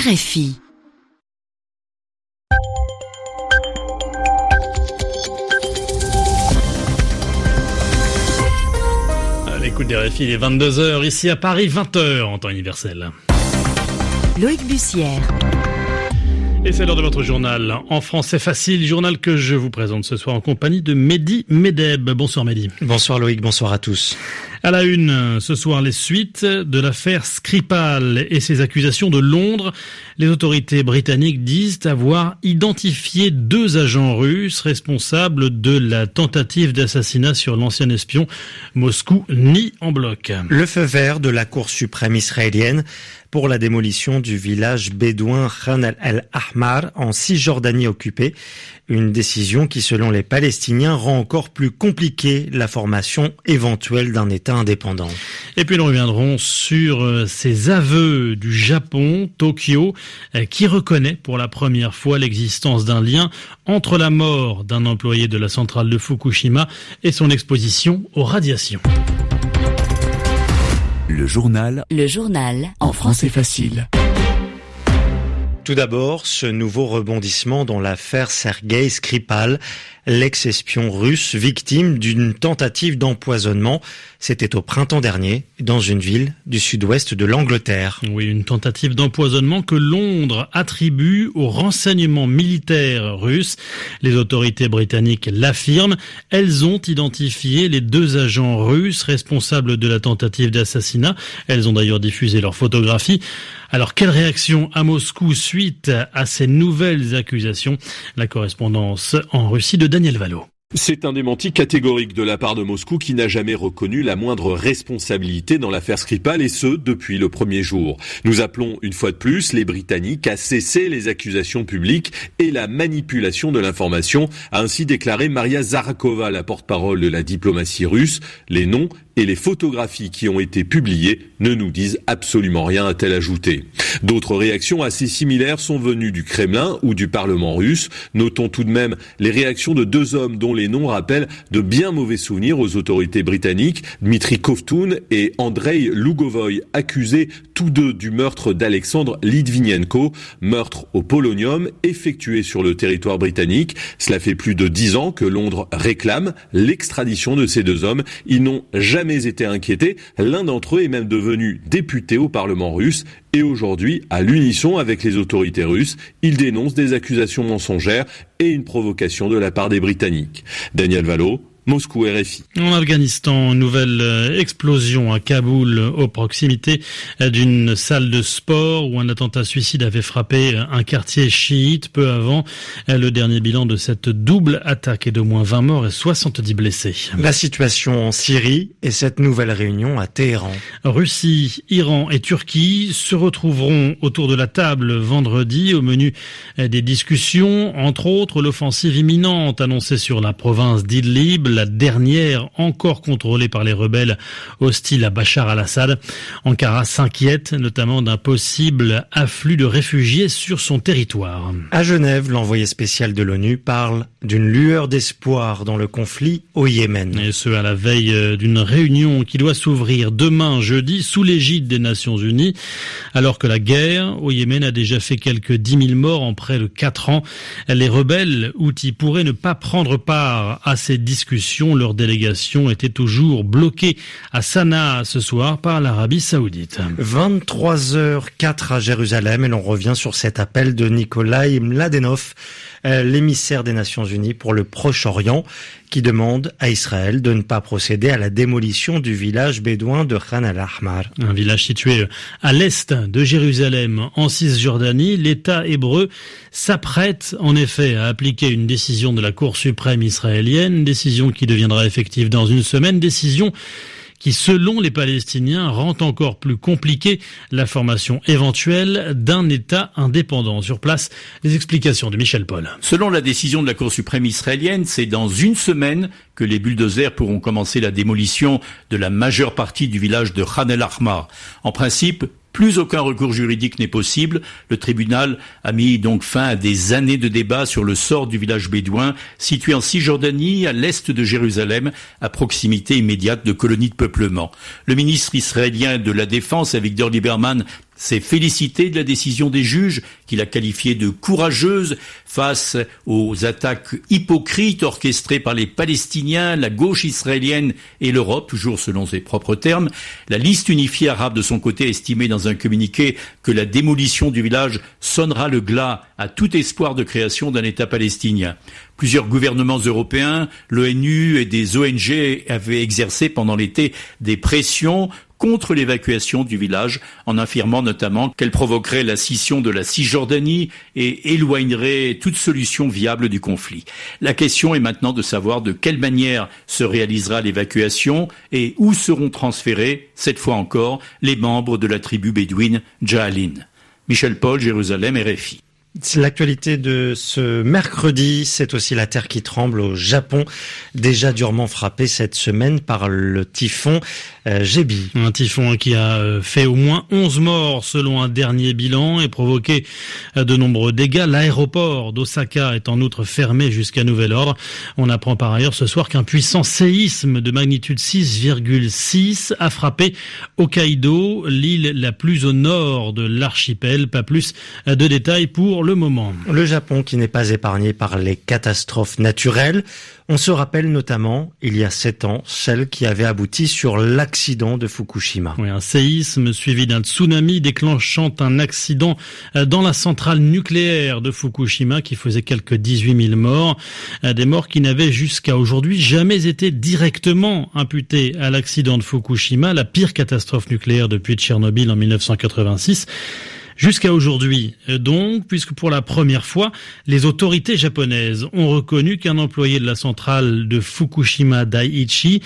RFI. À l'écoute des RFI, il est 22h, ici à Paris, 20h en temps universel. Loïc Bussière. Et c'est l'heure de votre journal. En français facile, journal que je vous présente ce soir en compagnie de Mehdi Medeb. Bonsoir Mehdi. Bonsoir Loïc, bonsoir à tous. À la une, ce soir, les suites de l'affaire Skripal et ses accusations de Londres. Les autorités britanniques disent avoir identifié deux agents russes responsables de la tentative d'assassinat sur l'ancien espion. Moscou nie en bloc. Le feu vert de la Cour suprême israélienne pour la démolition du village bédouin Khan el-Ahmar en Cisjordanie occupée. Une décision qui, selon les Palestiniens, rend encore plus compliquée la formation éventuelle d'un État indépendant. Et puis nous reviendrons sur euh, ces aveux du Japon, Tokyo, euh, qui reconnaît pour la première fois l'existence d'un lien entre la mort d'un employé de la centrale de Fukushima et son exposition aux radiations. Le journal. Le journal. En français facile. Tout d'abord, ce nouveau rebondissement dans l'affaire Sergei Skripal, l'ex-espion russe victime d'une tentative d'empoisonnement. C'était au printemps dernier, dans une ville du sud-ouest de l'Angleterre. Oui, une tentative d'empoisonnement que Londres attribue au renseignement militaire russe. Les autorités britanniques l'affirment. Elles ont identifié les deux agents russes responsables de la tentative d'assassinat. Elles ont d'ailleurs diffusé leurs photographies. Alors, quelle réaction à Moscou suite à ces nouvelles accusations? La correspondance en Russie de Daniel Valo. C'est un démenti catégorique de la part de Moscou qui n'a jamais reconnu la moindre responsabilité dans l'affaire Skripal et ce depuis le premier jour. Nous appelons une fois de plus les Britanniques à cesser les accusations publiques et la manipulation de l'information, a ainsi déclaré Maria Zarakova, la porte-parole de la diplomatie russe. Les noms et les photographies qui ont été publiées ne nous disent absolument rien, a-t-elle ajouté. D'autres réactions assez similaires sont venues du Kremlin ou du Parlement russe. Notons tout de même les réactions de deux hommes dont les noms rappellent de bien mauvais souvenirs aux autorités britanniques, Dmitri Kovtun et Andrei Lugovoy, accusés tous deux du meurtre d'Alexandre Litvinenko, meurtre au polonium effectué sur le territoire britannique. Cela fait plus de dix ans que Londres réclame l'extradition de ces deux hommes. Ils n'ont jamais été inquiétés. L'un d'entre eux est même devenu député au Parlement russe et aujourd'hui, à l'unisson avec les autorités russes, il dénonce des accusations mensongères et une provocation de la part des Britanniques. Daniel Valo, Moscou RFI. En Afghanistan, nouvelle euh, explosion à Kaboul, aux proximités euh, d'une salle de sport où un attentat suicide avait frappé euh, un quartier chiite peu avant. Le dernier bilan de cette double attaque est d'au moins 20 morts et 70 blessés. La situation en Syrie et cette nouvelle réunion à Téhéran. Russie, Iran et Turquie se retrouveront autour de la table vendredi au menu des discussions, entre autres l'offensive imminente annoncée sur la province d'Idlib, la dernière encore contrôlée par les rebelles hostiles à Bachar al-Assad. Ankara s'inquiète notamment d'un possible afflux de réfugiés sur son territoire. À Genève, l'envoyé spécial de l'ONU parle d'une lueur d'espoir dans le conflit au Yémen. Et ce, à la veille euh, d'une réunion qui doit s'ouvrir demain jeudi sous l'égide des Nations Unies, alors que la guerre au Yémen a déjà fait quelques 10 000 morts en près de 4 ans. Les rebelles outils pourraient ne pas prendre part à ces discussions. Leur délégation était toujours bloquée à Sanaa ce soir par l'Arabie Saoudite. 23h04 à Jérusalem et l'on revient sur cet appel de Nikolai Mladenov, l'émissaire des Nations Unies pour le Proche-Orient, qui demande à Israël de ne pas procéder à la démolition du village bédouin de Khan al-Ahmar. Un village situé à l'est de Jérusalem, en Cisjordanie. L'État hébreu s'apprête en effet à appliquer une décision de la Cour suprême israélienne, décision qui deviendra effective dans une semaine, décision qui, selon les Palestiniens, rend encore plus compliqué la formation éventuelle d'un État indépendant. Sur place, les explications de Michel Paul. Selon la décision de la Cour suprême israélienne, c'est dans une semaine que les bulldozers pourront commencer la démolition de la majeure partie du village de Khan el-Ahmar. En principe, plus aucun recours juridique n'est possible. Le tribunal a mis donc fin à des années de débats sur le sort du village bédouin situé en Cisjordanie, à l'est de Jérusalem, à proximité immédiate de colonies de peuplement. Le ministre israélien de la Défense, Victor Lieberman, s'est félicité de la décision des juges, qu'il a qualifiée de courageuse face aux attaques hypocrites orchestrées par les Palestiniens, la gauche israélienne et l'Europe, toujours selon ses propres termes. La liste unifiée arabe de son côté a estimé dans un communiqué que la démolition du village sonnera le glas à tout espoir de création d'un État palestinien. Plusieurs gouvernements européens, l'ONU et des ONG avaient exercé pendant l'été des pressions contre l'évacuation du village, en affirmant notamment qu'elle provoquerait la scission de la Cisjordanie et éloignerait toute solution viable du conflit. La question est maintenant de savoir de quelle manière se réalisera l'évacuation et où seront transférés, cette fois encore, les membres de la tribu bédouine Jahalin. Michel Paul, Jérusalem, RFI. L'actualité de ce mercredi, c'est aussi la terre qui tremble au Japon, déjà durement frappé cette semaine par le typhon euh, Jebi. Un typhon qui a euh, fait au moins 11 morts selon un dernier bilan et provoqué euh, de nombreux dégâts. L'aéroport d'Osaka est en outre fermé jusqu'à nouvel ordre. On apprend par ailleurs ce soir qu'un puissant séisme de magnitude 6,6 a frappé Hokkaido, l'île la plus au nord de l'archipel. Pas plus de détails pour le moment. Le Japon qui n'est pas épargné par les catastrophes naturelles. On se rappelle notamment, il y a sept ans, celle qui avait abouti sur l'accident de Fukushima. Oui, un séisme suivi d'un tsunami déclenchant un accident euh, dans la centrale nucléaire de Fukushima qui faisait quelques 18 000 morts. Euh, des morts qui n'avaient jusqu'à aujourd'hui jamais été directement imputés à l'accident de Fukushima, la pire catastrophe nucléaire depuis Tchernobyl en 1986 jusqu'à aujourd'hui. Donc, puisque pour la première fois, les autorités japonaises ont reconnu qu'un employé de la centrale de Fukushima Daiichi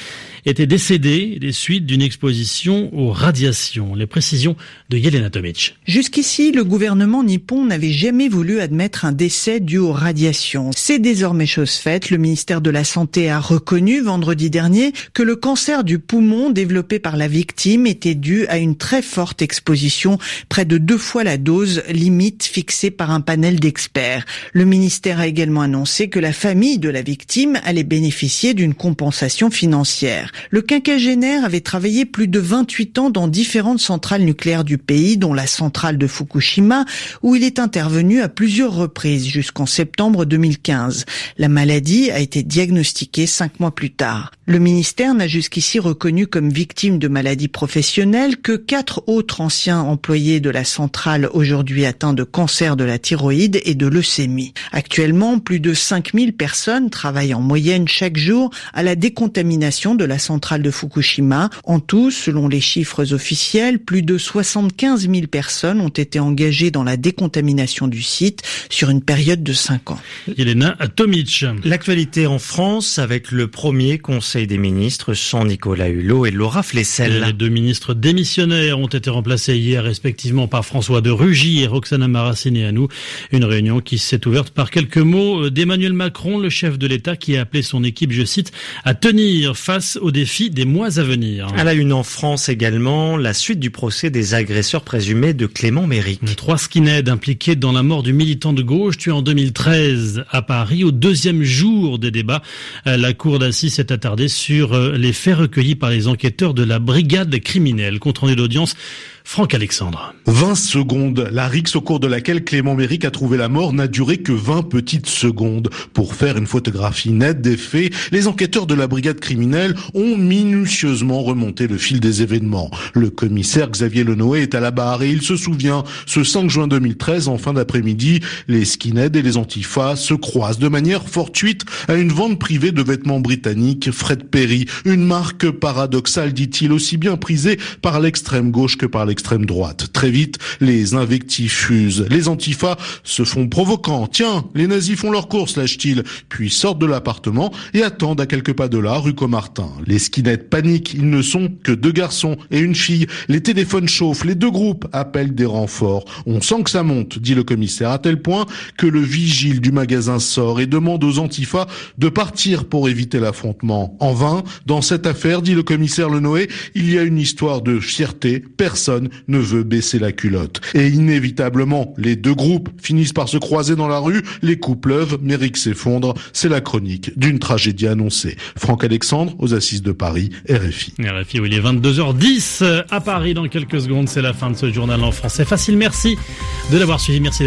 était décédé des suites d'une exposition aux radiations. Les précisions de Yelena Tomic. Jusqu'ici, le gouvernement nippon n'avait jamais voulu admettre un décès dû aux radiations. C'est désormais chose faite. Le ministère de la Santé a reconnu vendredi dernier que le cancer du poumon développé par la victime était dû à une très forte exposition, près de deux fois la dose limite fixée par un panel d'experts. Le ministère a également annoncé que la famille de la victime allait bénéficier d'une compensation financière. Le quinquagénaire avait travaillé plus de 28 ans dans différentes centrales nucléaires du pays, dont la centrale de Fukushima, où il est intervenu à plusieurs reprises jusqu'en septembre 2015. La maladie a été diagnostiquée cinq mois plus tard. Le ministère n'a jusqu'ici reconnu comme victime de maladie professionnelle que quatre autres anciens employés de la centrale aujourd'hui atteint de cancer de la thyroïde et de leucémie. Actuellement, plus de 5000 personnes travaillent en moyenne chaque jour à la décontamination de la centrale de Fukushima. En tout, selon les chiffres officiels, plus de 75 000 personnes ont été engagées dans la décontamination du site sur une période de 5 ans. Elena Tomic. L'actualité en France avec le premier Conseil des ministres sans Nicolas Hulot et Laura Flessel. Les deux ministres démissionnaires ont été remplacés hier respectivement par François de Rugy et Roxana Maracineanu. à nous. Une réunion qui s'est ouverte par quelques mots d'Emmanuel Macron, le chef de l'État, qui a appelé son équipe, je cite, à tenir face aux défis des mois à venir. À la une en France également, la suite du procès des agresseurs présumés de Clément Méric. Trois skinheads impliqués dans la mort du militant de gauche tué en 2013 à Paris. Au deuxième jour des débats, la cour d'assises s'est attardée sur euh, les faits recueillis par les enquêteurs de la brigade criminelle. Compte rendu d'audience Franck Alexandre. 20 secondes. La rixe au cours de laquelle Clément Méric a trouvé la mort n'a duré que 20 petites secondes. Pour faire une photographie nette des faits, les enquêteurs de la brigade criminelle ont minutieusement remonté le fil des événements. Le commissaire Xavier Lenoé est à la barre et il se souvient, ce 5 juin 2013, en fin d'après-midi, les skinheads et les antifas se croisent de manière fortuite à une vente privée de vêtements britanniques Fred Perry, une marque paradoxale, dit-il, aussi bien prisée par l'extrême gauche que par l'extrême droite. Très vite, les invectives fusent. Les antifas se font provoquants. Tiens, les nazis font leur course, lâche-t-il, puis sortent de l'appartement et attendent à quelques pas de là, rue Comartin. Les skinheads paniquent, ils ne sont que deux garçons et une fille. Les téléphones chauffent, les deux groupes appellent des renforts. On sent que ça monte, dit le commissaire, à tel point que le vigile du magasin sort et demande aux antifas de partir pour éviter l'affrontement. En vain, dans cette affaire, dit le commissaire Lenoé, il y a une histoire de fierté, personne ne veut baisser la culotte. Et inévitablement, les deux groupes finissent par se croiser dans la rue, les coups pleuvent, Méric s'effondre. C'est la chronique d'une tragédie annoncée. Franck Alexandre, aux Assises de Paris, RFI. RFI, il est 22h10 à Paris. Dans quelques secondes, c'est la fin de ce journal en français. Facile, merci de l'avoir suivi. Merci